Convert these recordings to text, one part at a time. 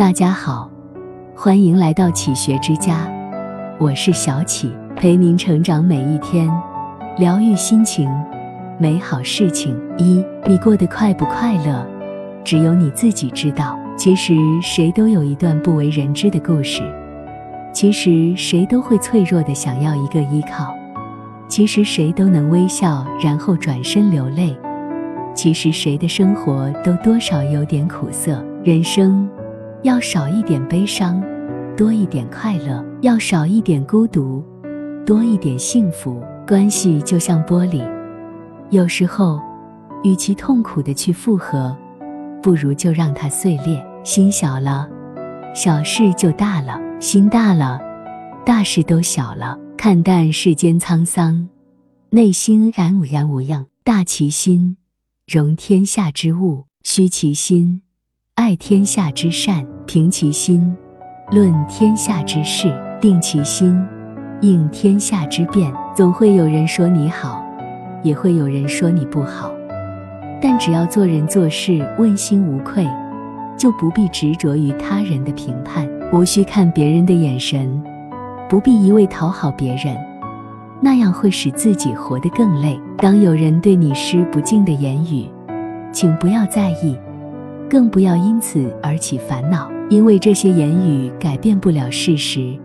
大家好，欢迎来到启学之家，我是小启，陪您成长每一天，疗愈心情，美好事情。一，你过得快不快乐，只有你自己知道。其实谁都有一段不为人知的故事，其实谁都会脆弱的想要一个依靠，其实谁都能微笑然后转身流泪，其实谁的生活都多少有点苦涩。人生。要少一点悲伤，多一点快乐；要少一点孤独，多一点幸福。关系就像玻璃，有时候，与其痛苦的去复合，不如就让它碎裂。心小了，小事就大了；心大了，大事都小了。看淡世间沧桑，内心然无然无恙。大其心，容天下之物；虚其心。爱天下之善，平其心；论天下之事，定其心；应天下之变。总会有人说你好，也会有人说你不好。但只要做人做事问心无愧，就不必执着于他人的评判，无需看别人的眼神，不必一味讨好别人，那样会使自己活得更累。当有人对你施不敬的言语，请不要在意。更不要因此而起烦恼，因为这些言语改变不了事实，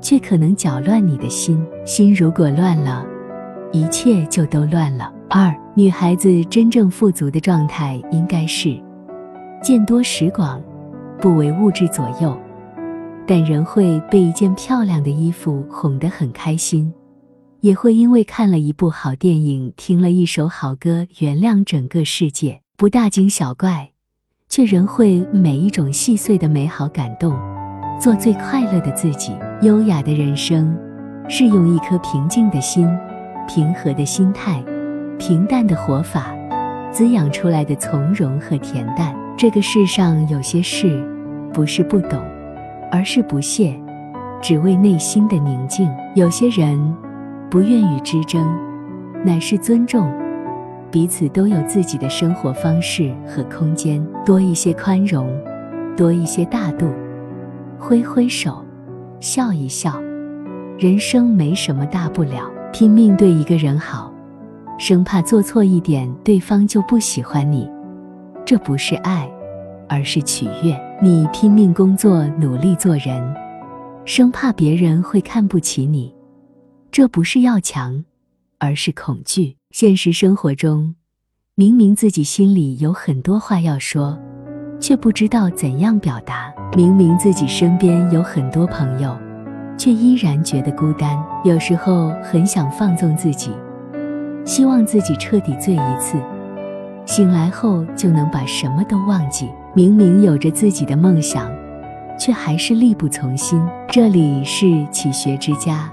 却可能搅乱你的心。心如果乱了，一切就都乱了。二，女孩子真正富足的状态应该是见多识广，不为物质左右，但仍会被一件漂亮的衣服哄得很开心，也会因为看了一部好电影、听了一首好歌，原谅整个世界，不大惊小怪。却仍会每一种细碎的美好感动，做最快乐的自己。优雅的人生，是用一颗平静的心、平和的心态、平淡的活法，滋养出来的从容和恬淡。这个世上有些事，不是不懂，而是不屑，只为内心的宁静。有些人，不愿与之争，乃是尊重。彼此都有自己的生活方式和空间，多一些宽容，多一些大度，挥挥手，笑一笑，人生没什么大不了。拼命对一个人好，生怕做错一点，对方就不喜欢你，这不是爱，而是取悦。你拼命工作，努力做人，生怕别人会看不起你，这不是要强，而是恐惧。现实生活中，明明自己心里有很多话要说，却不知道怎样表达；明明自己身边有很多朋友，却依然觉得孤单。有时候很想放纵自己，希望自己彻底醉一次，醒来后就能把什么都忘记。明明有着自己的梦想，却还是力不从心。这里是启学之家，